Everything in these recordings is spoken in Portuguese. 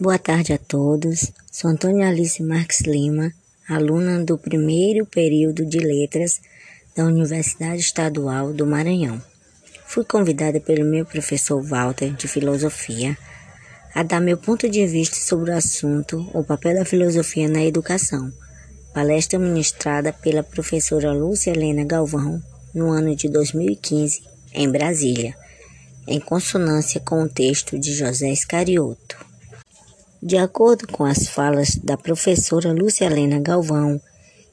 Boa tarde a todos. Sou Antônia Alice Marques Lima, aluna do primeiro período de Letras da Universidade Estadual do Maranhão. Fui convidada pelo meu professor Walter de Filosofia a dar meu ponto de vista sobre o assunto O papel da filosofia na educação. Palestra ministrada pela professora Lúcia Helena Galvão no ano de 2015 em Brasília, em consonância com o texto de José Iscarioto. De acordo com as falas da professora Lúcia Helena Galvão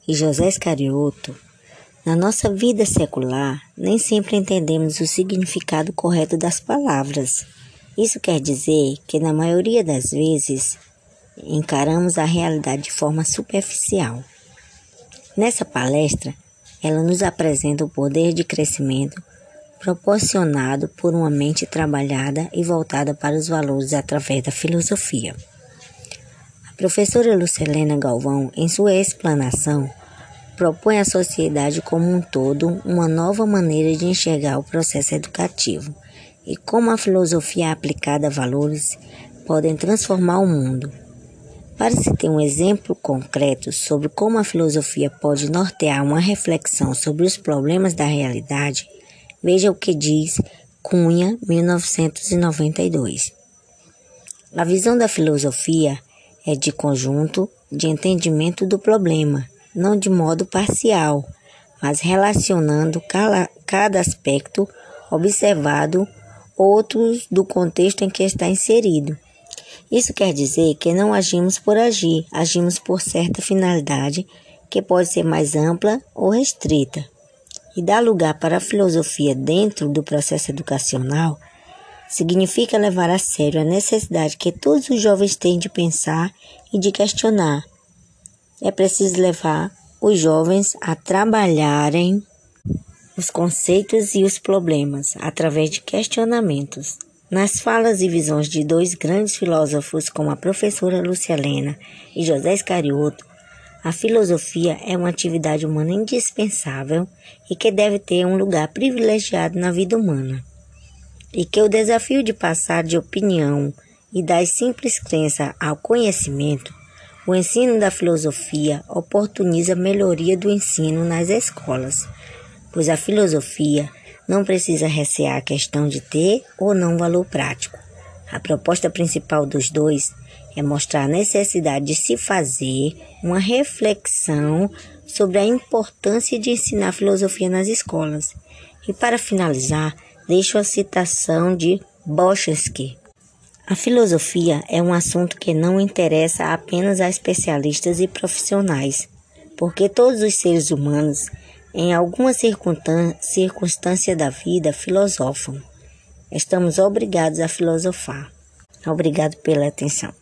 e José Iscarioto, na nossa vida secular, nem sempre entendemos o significado correto das palavras. Isso quer dizer que, na maioria das vezes, encaramos a realidade de forma superficial. Nessa palestra, ela nos apresenta o poder de crescimento proporcionado por uma mente trabalhada e voltada para os valores através da filosofia. Professora Lucelena Galvão, em sua explanação, propõe à sociedade como um todo uma nova maneira de enxergar o processo educativo e como a filosofia aplicada a valores podem transformar o mundo. Para se ter um exemplo concreto sobre como a filosofia pode nortear uma reflexão sobre os problemas da realidade, veja o que diz Cunha, 1992. A visão da filosofia é de conjunto de entendimento do problema, não de modo parcial, mas relacionando cada aspecto observado outros do contexto em que está inserido. Isso quer dizer que não agimos por agir, agimos por certa finalidade que pode ser mais ampla ou restrita. E dar lugar para a filosofia dentro do processo educacional significa levar a sério a necessidade que todos os jovens têm de pensar e de questionar. É preciso levar os jovens a trabalharem os conceitos e os problemas através de questionamentos. Nas falas e visões de dois grandes filósofos como a professora Luciana e José Iscarioto, a filosofia é uma atividade humana indispensável e que deve ter um lugar privilegiado na vida humana e que o desafio de passar de opinião e das simples crenças ao conhecimento, o ensino da filosofia oportuniza a melhoria do ensino nas escolas, pois a filosofia não precisa recear a questão de ter ou não valor prático. A proposta principal dos dois é mostrar a necessidade de se fazer uma reflexão sobre a importância de ensinar filosofia nas escolas. E para finalizar, deixo a citação de Bochesky. A filosofia é um assunto que não interessa apenas a especialistas e profissionais, porque todos os seres humanos, em alguma circunstância da vida, filosofam. Estamos obrigados a filosofar. Obrigado pela atenção.